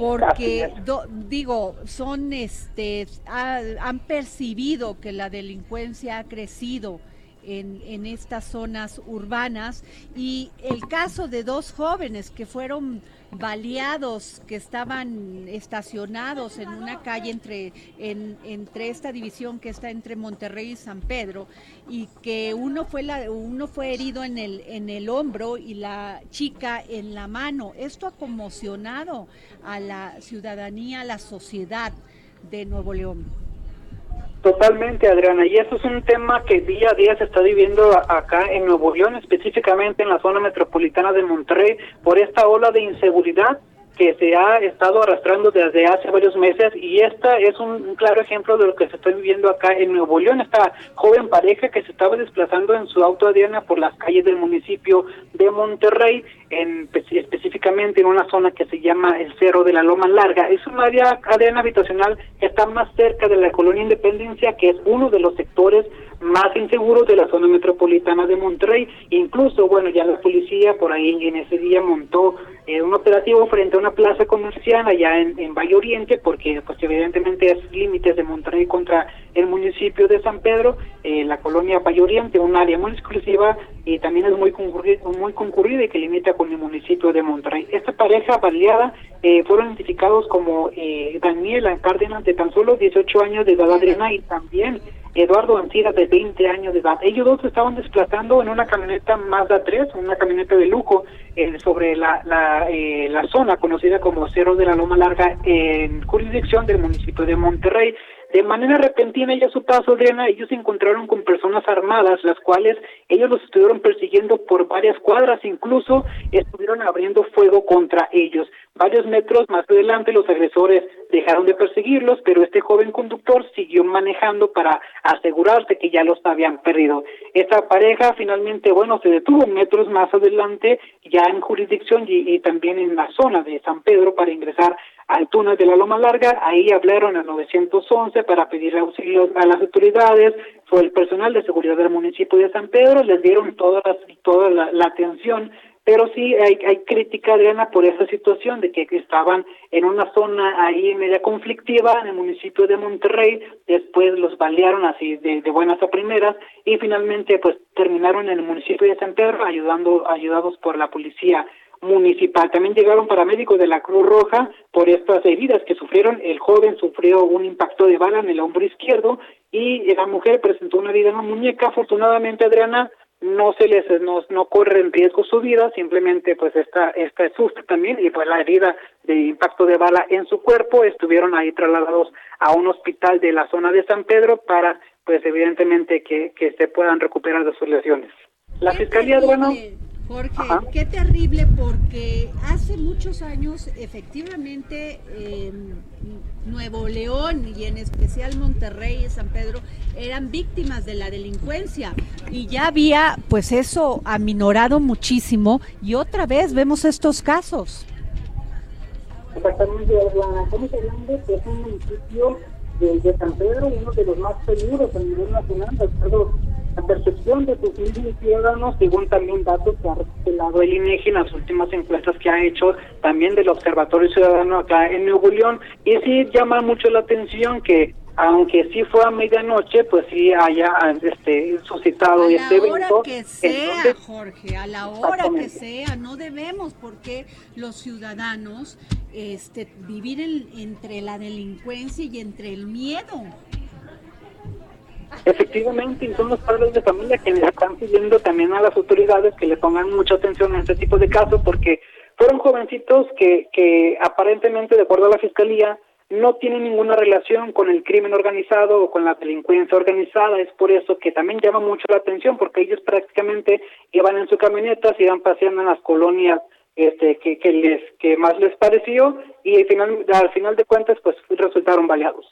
porque do- digo son este ha- han percibido que la delincuencia ha crecido en, estas zonas urbanas. Y el caso de dos jóvenes que fueron baleados que estaban estacionados en una calle entre en- entre esta división que está entre Monterrey y San Pedro y que uno fue la, uno fue herido en el en el hombro y la chica en la mano. Esto ha conmocionado a la ciudadanía a la sociedad de Nuevo León Totalmente, Adriana, y eso es un tema que día a día se está viviendo acá en Nuevo León, específicamente en la zona metropolitana de Monterrey, por esta ola de inseguridad que se ha estado arrastrando desde hace varios meses y esta es un, claro ejemplo de lo que se está viviendo acá en Nuevo León, esta joven pareja que se estaba desplazando en su auto Adriana por las calles del municipio de Monterrey, en, espe- específicamente en una zona que se llama el Cerro de la Loma Larga. Es un área, Adriana, habitacional que está más cerca de la colonia Independencia, que es uno de los sectores más inseguros de la zona metropolitana de Monterrey. Incluso, bueno, ya la policía por ahí en ese día montó eh, un operativo frente a una plaza comercial allá en, Valle Oriente, porque pues evidentemente es límites de Monterrey contra el municipio de San Pedro, eh, la colonia Valle Oriente, un área muy exclusiva y también es muy concurrida, muy concurrida y que limita con el municipio de Monterrey. Esta pareja baleada eh, fueron identificados como eh, Daniela Cárdenas de tan solo 18 años de edad Adriana y también Eduardo Ancira de 20 años de edad. Ellos dos estaban desplazando en una camioneta Mazda 3, una camioneta de lujo, eh, sobre la, la, eh, la zona conocida como Cerro de la Loma Larga en jurisdicción del municipio de Monterrey. De manera repentina y a su paso, Adriana, ellos se encontraron con personas armadas, las cuales ellos los estuvieron persiguiendo por varias cuadras, incluso estuvieron abriendo fuego contra ellos. Varios metros más adelante los agresores dejaron de perseguirlos, pero este joven conductor siguió manejando para asegurarse que ya los habían perdido. Esta pareja finalmente, bueno, se detuvo metros más adelante, ya en jurisdicción y, y también en la zona de San Pedro para ingresar al túnel de la Loma Larga, ahí hablaron al 911 para pedir auxilio a las autoridades, fue el personal de seguridad del municipio de San Pedro, les dieron toda la, toda la, la atención, pero sí hay, hay crítica, Adriana, por esa situación de que estaban en una zona ahí media conflictiva en el municipio de Monterrey, después los balearon así de, de buenas a primeras. Y finalmente pues terminaron en el municipio de San Pedro ayudando ayudados por la policía municipal. También llegaron paramédicos de la Cruz Roja por estas heridas que sufrieron. El joven sufrió un impacto de bala en el hombro izquierdo y la mujer presentó una herida en la muñeca. Afortunadamente, Adriana, no se les no, no corre en riesgo su vida, simplemente pues esta esta susto también y pues la herida de impacto de bala en su cuerpo estuvieron ahí trasladados a un hospital de la zona de San Pedro para pues evidentemente que, que se puedan recuperar de sus lesiones. La fiscalía, bueno, Jorge, qué terrible porque hace muchos años efectivamente eh, Nuevo León y en especial Monterrey y San Pedro eran víctimas de la delincuencia y ya había pues eso aminorado muchísimo y otra vez vemos estos casos. Exactamente, hablando que es un municipio de, de San Pedro, uno de los más seguros a nivel nacional, de acuerdo la percepción de sus mismos ciudadanos, según también datos que ha revelado el INEGI en las últimas encuestas que ha hecho también del Observatorio Ciudadano acá en Nuevo León. Y sí llama mucho la atención que aunque sí fue a medianoche, pues sí haya este suscitado a este la hora evento. que sea, Jorge, a la hora que sea, no debemos porque los ciudadanos este, vivir en- entre la delincuencia y entre el miedo. Efectivamente, y son los padres de familia quienes están pidiendo también a las autoridades que le pongan mucha atención a este tipo de casos porque fueron jovencitos que, que aparentemente, de acuerdo a la fiscalía, no tienen ninguna relación con el crimen organizado o con la delincuencia organizada. Es por eso que también llama mucho la atención porque ellos prácticamente iban en su camioneta, se iban paseando en las colonias este, que, que les que más les pareció y al final, al final de cuentas pues resultaron baleados.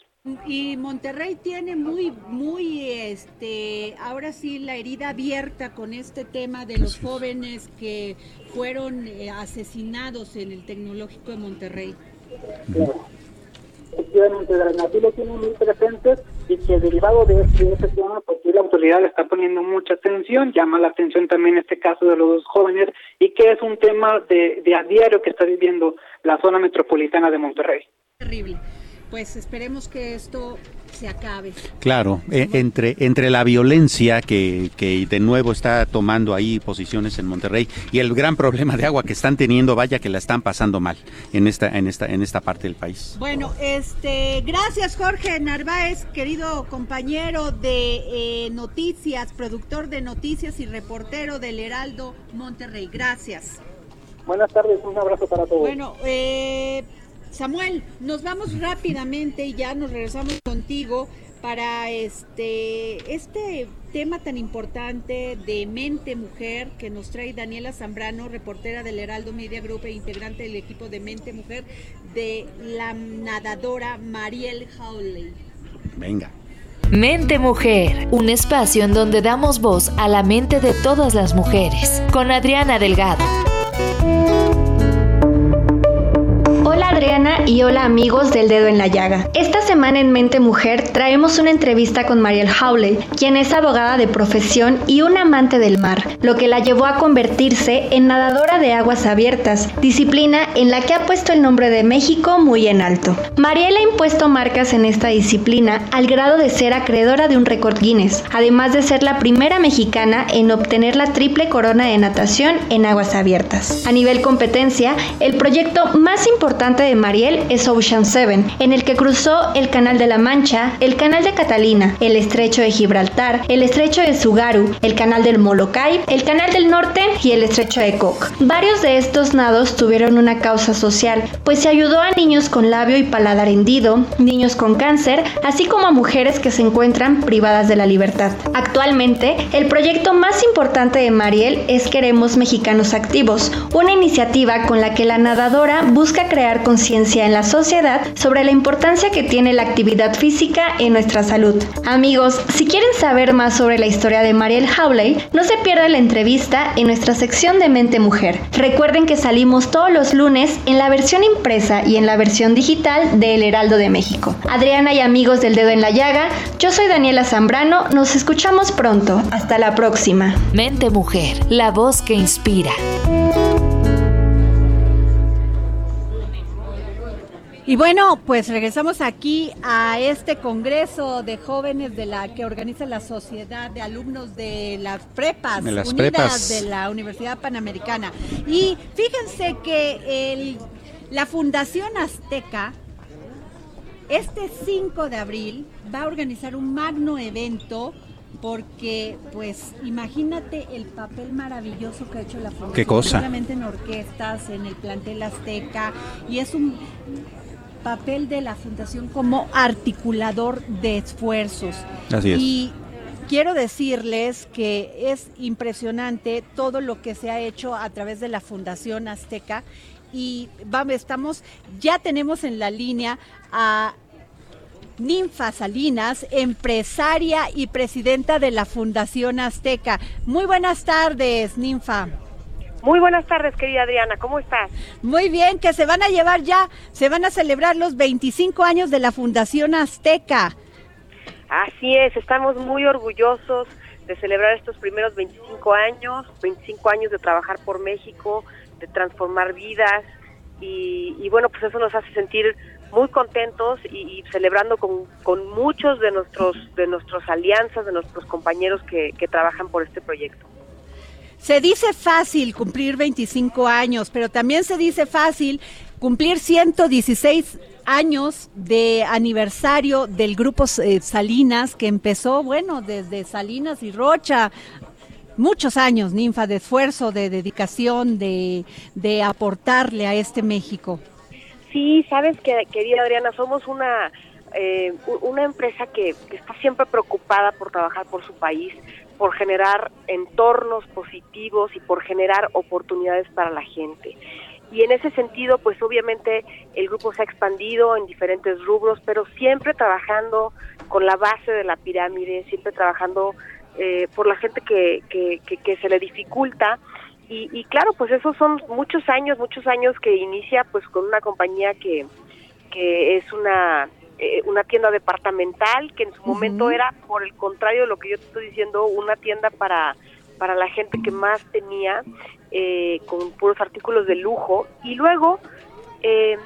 Y Monterrey tiene muy, muy, este, ahora sí la herida abierta con este tema de los jóvenes que fueron eh, asesinados en el tecnológico de Monterrey. efectivamente aquí lo tienen muy presentes y que derivado de este, tema, pues sí, la autoridad le está poniendo mucha atención, llama la atención también este caso de los dos jóvenes y que es un tema de, de a diario que está viviendo la zona metropolitana de Monterrey. Terrible. Pues esperemos que esto se acabe. Claro, eh, entre, entre la violencia que, que de nuevo está tomando ahí posiciones en Monterrey y el gran problema de agua que están teniendo, vaya que la están pasando mal en esta, en esta, en esta parte del país. Bueno, este, gracias Jorge Narváez, querido compañero de eh, noticias, productor de noticias y reportero del Heraldo Monterrey. Gracias. Buenas tardes, un abrazo para todos. Bueno, eh, Samuel, nos vamos rápidamente y ya nos regresamos contigo para este este tema tan importante de mente mujer que nos trae Daniela Zambrano, reportera del Heraldo Media Group e integrante del equipo de mente mujer de la nadadora Mariel Howley. Venga. Mente Mujer, un espacio en donde damos voz a la mente de todas las mujeres, con Adriana Delgado. Hola Adriana y hola amigos del dedo en la llaga. Esta semana en Mente Mujer traemos una entrevista con Mariel Howley, quien es abogada de profesión y un amante del mar, lo que la llevó a convertirse en nadadora de aguas abiertas, disciplina en la que ha puesto el nombre de México muy en alto. Mariel ha impuesto marcas en esta disciplina al grado de ser acreedora de un récord Guinness, además de ser la primera mexicana en obtener la triple corona de natación en aguas abiertas. A nivel competencia, el proyecto más importante de Mariel es Ocean 7, en el que cruzó el Canal de la Mancha, el Canal de Catalina, el Estrecho de Gibraltar, el Estrecho de Sugaru, el Canal del Molokai, el Canal del Norte y el Estrecho de Cook. Varios de estos nados tuvieron una causa social, pues se ayudó a niños con labio y paladar hendido, niños con cáncer, así como a mujeres que se encuentran privadas de la libertad. Actualmente, el proyecto más importante de Mariel es Queremos Mexicanos Activos, una iniciativa con la que la nadadora busca crear conciencia en la sociedad sobre la importancia que tiene la actividad física en nuestra salud. Amigos, si quieren saber más sobre la historia de Mariel Howley, no se pierdan la entrevista en nuestra sección de Mente Mujer. Recuerden que salimos todos los lunes en la versión impresa y en la versión digital de El Heraldo de México. Adriana y amigos del Dedo en la Llaga, yo soy Daniela Zambrano, nos escuchamos pronto. Hasta la próxima. Mente Mujer, la voz que inspira. Y bueno, pues regresamos aquí a este congreso de jóvenes de la que organiza la Sociedad de Alumnos de las Prepas De las Unidas prepas. de la Universidad Panamericana. Y fíjense que el, la Fundación Azteca este 5 de abril va a organizar un magno evento porque, pues, imagínate el papel maravilloso que ha hecho la Fundación. ¿Qué cosa? Solamente en orquestas, en el plantel Azteca, y es un papel de la Fundación como articulador de esfuerzos. Así es. Y quiero decirles que es impresionante todo lo que se ha hecho a través de la Fundación Azteca y vamos, estamos, ya tenemos en la línea a Ninfa Salinas, empresaria y presidenta de la Fundación Azteca. Muy buenas tardes, Ninfa. Muy buenas tardes, querida Adriana, ¿cómo estás? Muy bien, que se van a llevar ya, se van a celebrar los 25 años de la Fundación Azteca. Así es, estamos muy orgullosos de celebrar estos primeros 25 años, 25 años de trabajar por México, de transformar vidas y, y bueno, pues eso nos hace sentir muy contentos y, y celebrando con, con muchos de nuestros de nuestras alianzas, de nuestros compañeros que, que trabajan por este proyecto. Se dice fácil cumplir 25 años, pero también se dice fácil cumplir 116 años de aniversario del grupo eh, Salinas, que empezó, bueno, desde Salinas y Rocha. Muchos años, ninfa, de esfuerzo, de dedicación, de, de aportarle a este México. Sí, sabes que, querida Adriana, somos una, eh, una empresa que, que está siempre preocupada por trabajar por su país, por generar entornos positivos y por generar oportunidades para la gente. Y en ese sentido, pues obviamente el grupo se ha expandido en diferentes rubros, pero siempre trabajando con la base de la pirámide, siempre trabajando eh, por la gente que, que, que, que se le dificulta. Y, y claro, pues esos son muchos años, muchos años que inicia pues con una compañía que, que es una eh, una tienda departamental que en su momento era por el contrario de lo que yo te estoy diciendo una tienda para para la gente que más tenía eh, con puros artículos de lujo y luego eh,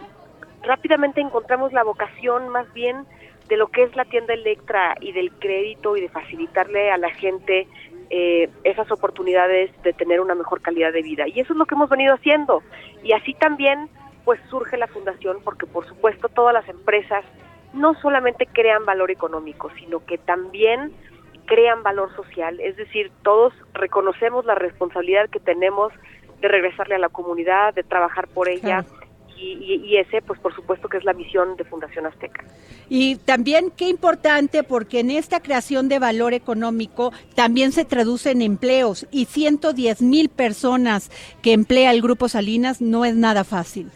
rápidamente encontramos la vocación más bien de lo que es la tienda Electra y del crédito y de facilitarle a la gente eh, esas oportunidades de tener una mejor calidad de vida. Y eso es lo que hemos venido haciendo. Y así también pues surge la fundación porque por supuesto todas las empresas no solamente crean valor económico, sino que también crean valor social, es decir, todos reconocemos la responsabilidad que tenemos de regresarle a la comunidad, de trabajar por ella, y, y- y ese, pues por supuesto que es la misión de Fundación Azteca. Y también qué importante porque en esta creación de valor económico también se traduce en empleos y 110 mil personas que emplea el Grupo Salinas no es nada fácil.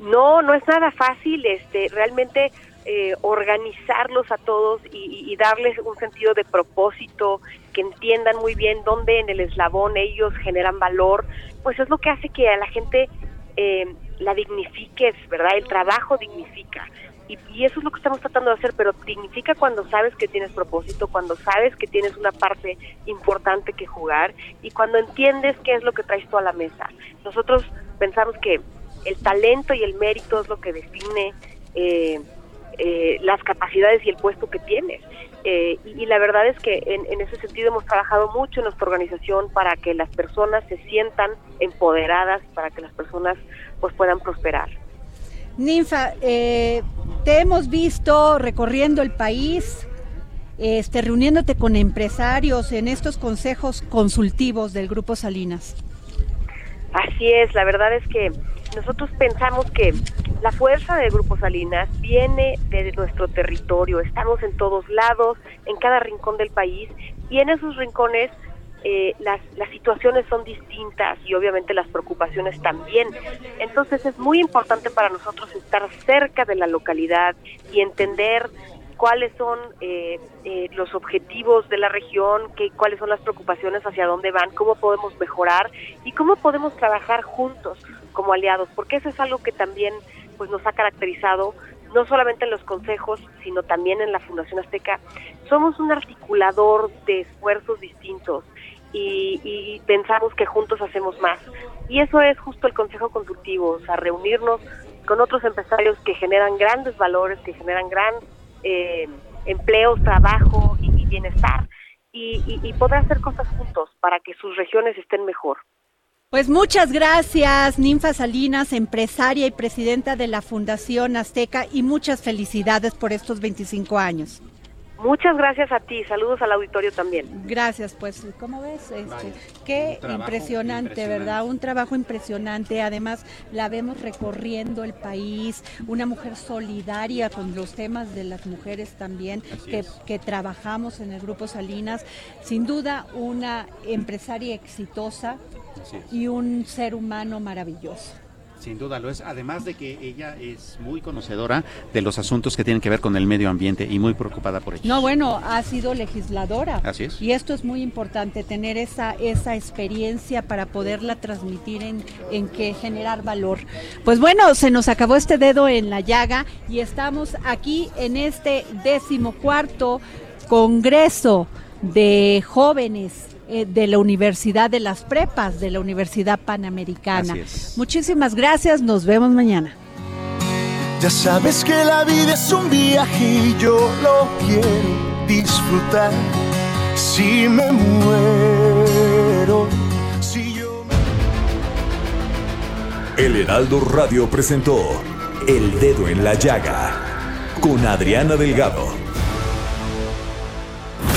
No, no es nada fácil, este, realmente eh, organizarlos a todos y, darles un sentido de propósito, que entiendan muy bien dónde en el eslabón ellos generan valor, pues es lo que hace que a la gente eh, la dignifiques, ¿verdad? El trabajo dignifica. Y, y, eso es lo que estamos tratando de hacer, pero dignifica cuando sabes que tienes propósito, cuando sabes que tienes una parte importante que jugar y cuando entiendes qué es lo que traes tú a la mesa. Nosotros pensamos que el talento y el mérito es lo que define eh, eh, las capacidades y el puesto que tienes. Eh, y, la verdad es que en, en, ese sentido hemos trabajado mucho en nuestra organización para que las personas se sientan empoderadas, para que las personas pues puedan prosperar. Ninfa, eh, te hemos visto recorriendo el país, este, reuniéndote con empresarios en estos consejos consultivos del Grupo Salinas. Así es, la verdad es que nosotros pensamos que la fuerza del Grupo Salinas viene de nuestro territorio, estamos en todos lados, en cada rincón del país y en esos rincones eh, las, las situaciones son distintas y obviamente las preocupaciones también. Entonces es muy importante para nosotros estar cerca de la localidad y entender cuáles son eh, eh, los objetivos de la región, qué, cuáles son las preocupaciones, hacia dónde van, cómo podemos mejorar y cómo podemos trabajar juntos como aliados, porque eso es algo que también pues nos ha caracterizado no solamente en los consejos, sino también en la Fundación Azteca. Somos un articulador de esfuerzos distintos y, pensamos que juntos hacemos más. Y eso es justo el Consejo Consultivo, o sea, reunirnos con otros empresarios que generan grandes valores, que generan gran eh, empleos, trabajo y, bienestar, y, y poder hacer cosas juntos para que sus regiones estén mejor. Pues muchas gracias, Ninfa Salinas, empresaria y presidenta de la Fundación Azteca, y muchas felicidades por estos 25 años. Muchas gracias a ti, saludos al auditorio también. Gracias, pues, ¿cómo ves? Este, qué impresionante, ¿verdad? Un trabajo impresionante. Además, la vemos recorriendo el país, una mujer solidaria con los temas de las mujeres también, que, que trabajamos en el Grupo Salinas. Sin duda, una empresaria exitosa y un ser humano maravilloso. Sin duda lo es, además de que ella es muy conocedora de los asuntos que tienen que ver con el medio ambiente y muy preocupada por ello. No, bueno, ha sido legisladora. Así es. Y esto es muy importante, tener esa, esa experiencia para poderla transmitir en, en que generar valor. Pues bueno, se nos acabó este dedo en la llaga y estamos aquí en este decimocuarto Congreso de Jóvenes eh, de la Universidad de las Prepas, de la Universidad Panamericana. Muchísimas gracias, nos vemos mañana. Ya sabes que la vida es un viaje y yo lo quiero disfrutar. Si me muero, si yo El Heraldo Radio presentó El Dedo en la Llaga con Adriana Delgado.